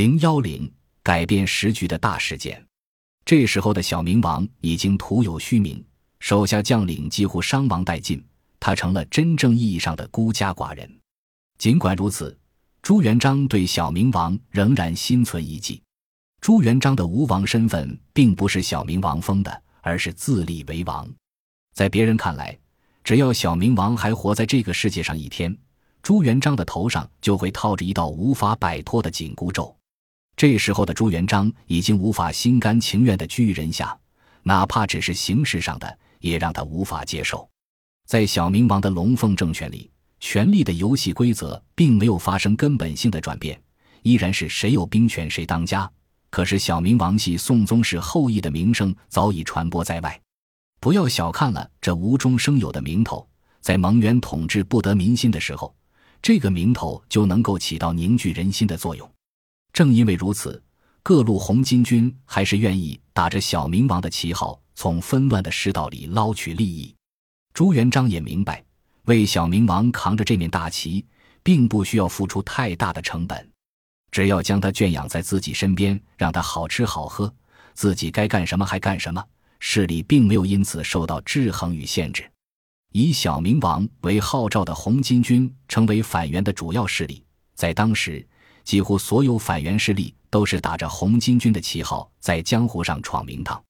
零幺零改变时局的大事件。这时候的小明王已经徒有虚名，手下将领几乎伤亡殆尽，他成了真正意义上的孤家寡人。尽管如此，朱元璋对小明王仍然心存一计。朱元璋的吴王身份并不是小明王封的，而是自立为王。在别人看来，只要小明王还活在这个世界上一天，朱元璋的头上就会套着一道无法摆脱的紧箍咒。这时候的朱元璋已经无法心甘情愿地居于人下，哪怕只是形式上的，也让他无法接受。在小明王的龙凤政权里，权力的游戏规则并没有发生根本性的转变，依然是谁有兵权谁当家。可是小明王系宋宗室后裔的名声早已传播在外，不要小看了这无中生有的名头，在蒙元统治不得民心的时候，这个名头就能够起到凝聚人心的作用。正因为如此，各路红巾军还是愿意打着小明王的旗号，从纷乱的世道里捞取利益。朱元璋也明白，为小明王扛着这面大旗，并不需要付出太大的成本，只要将他圈养在自己身边，让他好吃好喝，自己该干什么还干什么，势力并没有因此受到制衡与限制。以小明王为号召的红巾军，成为反元的主要势力，在当时。几乎所有反元势力都是打着红巾军的旗号在江湖上闯名堂，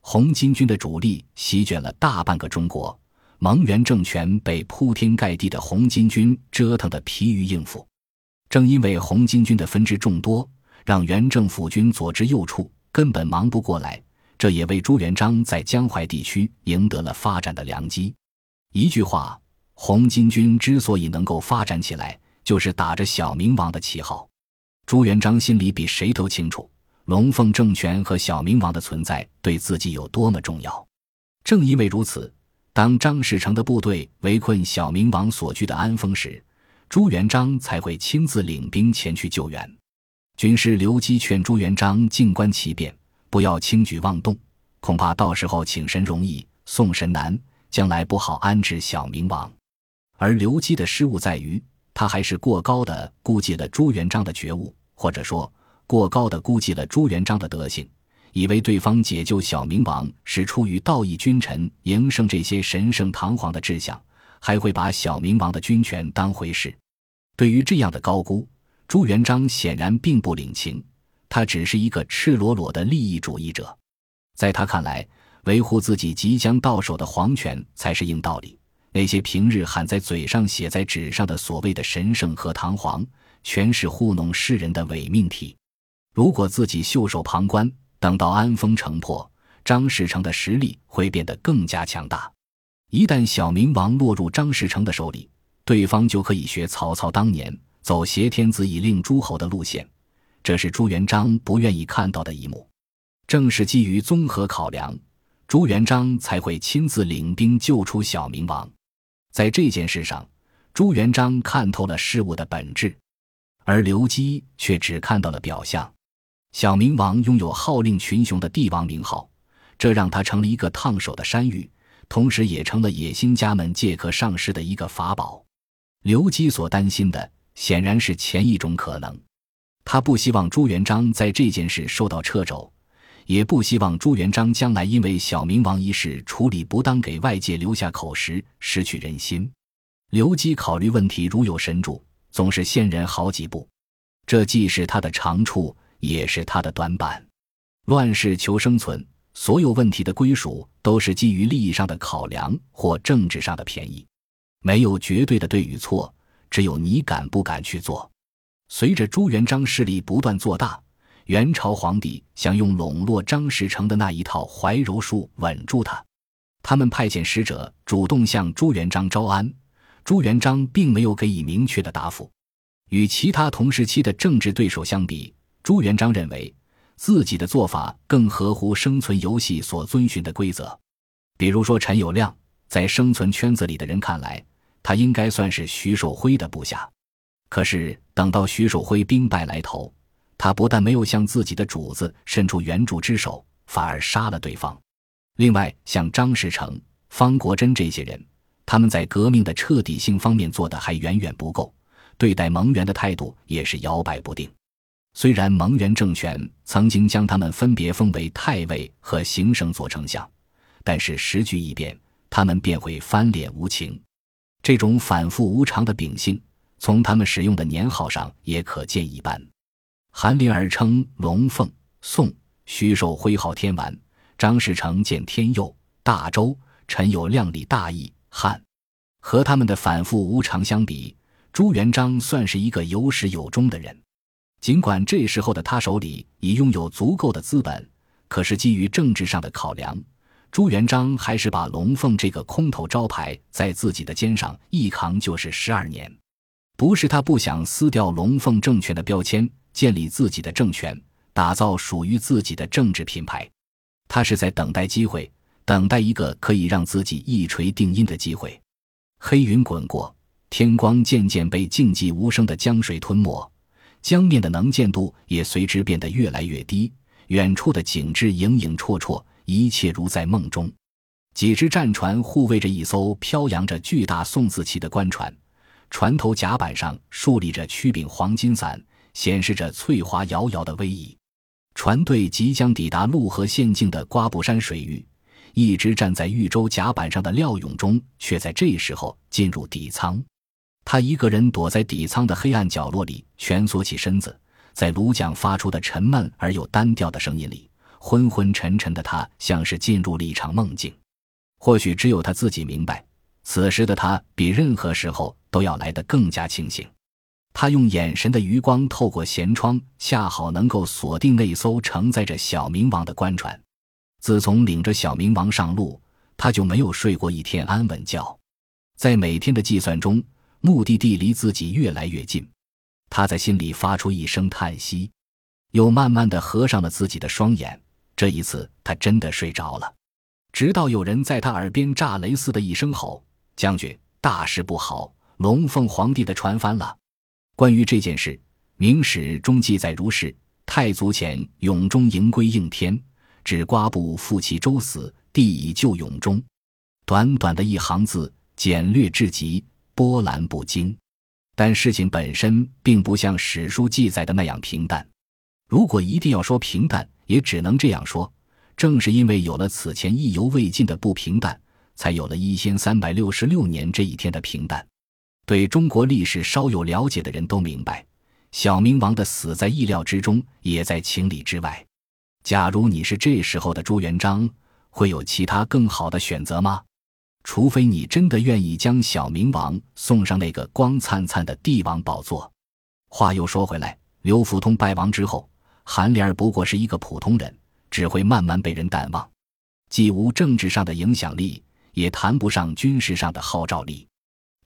红巾军的主力席卷了大半个中国，蒙元政权被铺天盖地的红巾军折腾得疲于应付。正因为红巾军的分支众多，让元政府军左支右绌，根本忙不过来。这也为朱元璋在江淮地区赢得了发展的良机。一句话，红巾军之所以能够发展起来，就是打着小明王的旗号。朱元璋心里比谁都清楚，龙凤政权和小明王的存在对自己有多么重要。正因为如此，当张士诚的部队围困小明王所居的安丰时，朱元璋才会亲自领兵前去救援。军师刘基劝朱元璋静观其变，不要轻举妄动，恐怕到时候请神容易送神难，将来不好安置小明王。而刘基的失误在于，他还是过高的估计了朱元璋的觉悟。或者说，过高的估计了朱元璋的德行，以为对方解救小明王是出于道义君臣营生这些神圣堂皇的志向，还会把小明王的军权当回事。对于这样的高估，朱元璋显然并不领情，他只是一个赤裸裸的利益主义者。在他看来，维护自己即将到手的皇权才是硬道理，那些平日喊在嘴上、写在纸上的所谓的神圣和堂皇。全是糊弄世人的伪命题。如果自己袖手旁观，等到安丰城破，张士诚的实力会变得更加强大。一旦小明王落入张士诚的手里，对方就可以学曹操当年走挟天子以令诸侯的路线，这是朱元璋不愿意看到的一幕。正是基于综合考量，朱元璋才会亲自领兵救出小明王。在这件事上，朱元璋看透了事物的本质。而刘基却只看到了表象。小明王拥有号令群雄的帝王名号，这让他成了一个烫手的山芋，同时也成了野心家们借壳上市的一个法宝。刘基所担心的显然是前一种可能，他不希望朱元璋在这件事受到掣肘，也不希望朱元璋将来因为小明王一事处理不当，给外界留下口实，失去人心。刘基考虑问题如有神助。总是先人好几步，这既是他的长处，也是他的短板。乱世求生存，所有问题的归属都是基于利益上的考量或政治上的便宜，没有绝对的对与错，只有你敢不敢去做。随着朱元璋势力不断做大，元朝皇帝想用笼络张士诚的那一套怀柔术稳住他，他们派遣使者主动向朱元璋招安。朱元璋并没有给予明确的答复。与其他同时期的政治对手相比，朱元璋认为自己的做法更合乎生存游戏所遵循的规则。比如说，陈友谅在生存圈子里的人看来，他应该算是徐寿辉的部下。可是等到徐守辉兵败来投，他不但没有向自己的主子伸出援助之手，反而杀了对方。另外，像张士诚、方国珍这些人。他们在革命的彻底性方面做的还远远不够，对待蒙元的态度也是摇摆不定。虽然蒙元政权曾经将他们分别封为太尉和行省左丞相，但是时局一变，他们便会翻脸无情。这种反复无常的秉性，从他们使用的年号上也可见一斑。韩林儿称龙凤，宋徐寿徽号天完，张士诚见天佑、大周，陈友谅理大义、汉。和他们的反复无常相比，朱元璋算是一个有始有终的人。尽管这时候的他手里已拥有足够的资本，可是基于政治上的考量，朱元璋还是把龙凤这个空头招牌在自己的肩上一扛就是十二年。不是他不想撕掉龙凤政权的标签，建立自己的政权，打造属于自己的政治品牌，他是在等待机会，等待一个可以让自己一锤定音的机会。黑云滚过，天光渐渐被静寂无声的江水吞没。江面的能见度也随之变得越来越低，远处的景致影影绰绰，一切如在梦中。几只战船护卫着一艘飘扬着巨大宋字旗的官船，船头甲板上竖立着曲柄黄金伞，显示着翠华遥遥的威仪。船队即将抵达陆河县境的瓜布山水域，一直站在豫州甲板上的廖永忠却在这时候进入底舱。他一个人躲在底舱的黑暗角落里，蜷缩起身子，在卢桨发出的沉闷而又单调的声音里，昏昏沉沉的他像是进入了一场梦境。或许只有他自己明白，此时的他比任何时候都要来得更加清醒。他用眼神的余光透过舷窗，恰好能够锁定那艘承载着小明王的官船。自从领着小明王上路，他就没有睡过一天安稳觉。在每天的计算中。目的地离自己越来越近，他在心里发出一声叹息，又慢慢的合上了自己的双眼。这一次，他真的睡着了。直到有人在他耳边炸雷似的一声吼：“将军，大事不好！龙凤皇帝的船翻了！”关于这件事，《明史》中记载如是：太祖遣永忠迎归应天，指瓜部复其周死，地以救永终。短短的一行字，简略至极。波澜不惊，但事情本身并不像史书记载的那样平淡。如果一定要说平淡，也只能这样说：正是因为有了此前意犹未尽的不平淡，才有了一千三百六十六年这一天的平淡。对中国历史稍有了解的人都明白，小明王的死在意料之中，也在情理之外。假如你是这时候的朱元璋，会有其他更好的选择吗？除非你真的愿意将小明王送上那个光灿灿的帝王宝座。话又说回来，刘福通败亡之后，韩莲儿不过是一个普通人，只会慢慢被人淡忘，既无政治上的影响力，也谈不上军事上的号召力。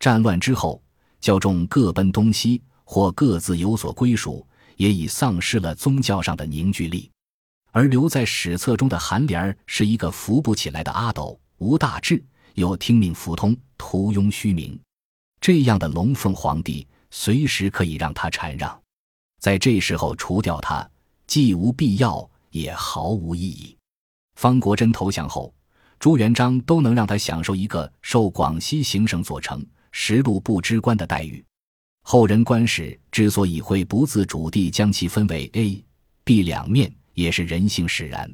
战乱之后，教众各奔东西，或各自有所归属，也已丧失了宗教上的凝聚力。而留在史册中的韩林儿是一个扶不起来的阿斗，无大志。又听命服通，徒拥虚名，这样的龙凤皇帝随时可以让他禅让，在这时候除掉他，既无必要，也毫无意义。方国珍投降后，朱元璋都能让他享受一个受广西行省左丞、实录不知官的待遇。后人官史之所以会不自主地将其分为 A、B 两面，也是人性使然。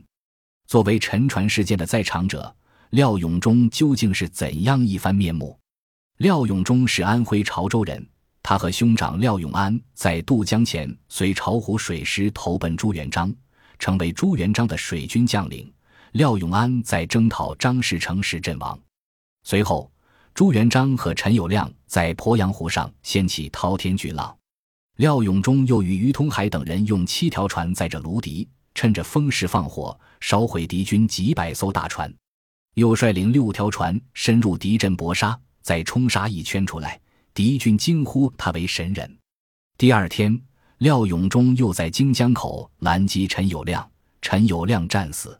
作为沉船事件的在场者。廖永忠究竟是怎样一番面目？廖永忠是安徽潮州人，他和兄长廖永安在渡江前随巢湖水师投奔朱元璋，成为朱元璋的水军将领。廖永安在征讨张士诚时阵亡。随后，朱元璋和陈友谅在鄱阳湖上掀起滔天巨浪，廖永忠又与于通海等人用七条船载着卢笛，趁着风势放火，烧毁敌军几百艘大船。又率领六条船深入敌阵搏杀，再冲杀一圈出来，敌军惊呼他为神人。第二天，廖永忠又在荆江口拦击陈友谅，陈友谅战死。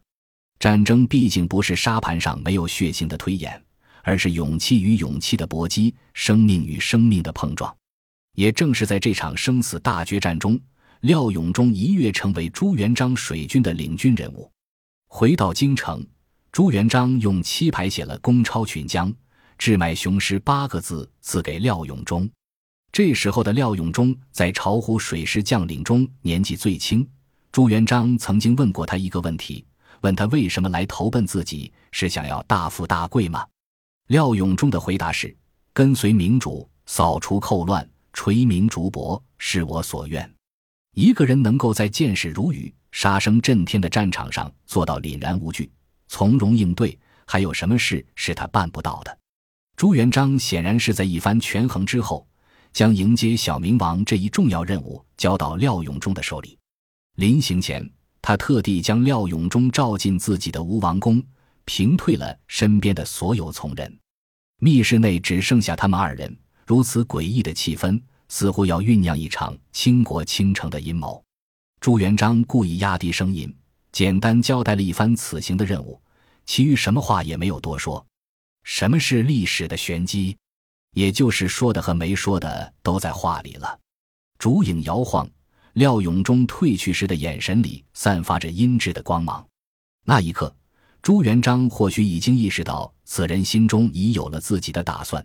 战争毕竟不是沙盘上没有血腥的推演，而是勇气与勇气的搏击，生命与生命的碰撞。也正是在这场生死大决战中，廖永忠一跃成为朱元璋水军的领军人物。回到京城。朱元璋用漆牌写了“公超群江，志迈雄师”八个字，赐给廖永忠。这时候的廖永忠在巢湖水师将领中年纪最轻。朱元璋曾经问过他一个问题，问他为什么来投奔自己，是想要大富大贵吗？廖永忠的回答是：“跟随明主，扫除寇乱，垂名竹帛，是我所愿。”一个人能够在箭矢如雨、杀声震天的战场上做到凛然无惧、从容应对，还有什么事是他办不到的？朱元璋显然是在一番权衡之后，将迎接小明王这一重要任务交到廖永忠的手里。临行前，他特地将廖永忠召进自己的吴王宫，平退了身边的所有从人。密室内只剩下他们二人，如此诡异的气氛，似乎要酝酿一场倾国倾城的阴谋。朱元璋故意压低声音，简单交代了一番此行的任务，其余什么话也没有多说。什么是历史的玄机？也就是说的和没说的都在话里了。烛影摇晃。廖永忠退去时的眼神里散发着阴鸷的光芒，那一刻，朱元璋或许已经意识到此人心中已有了自己的打算。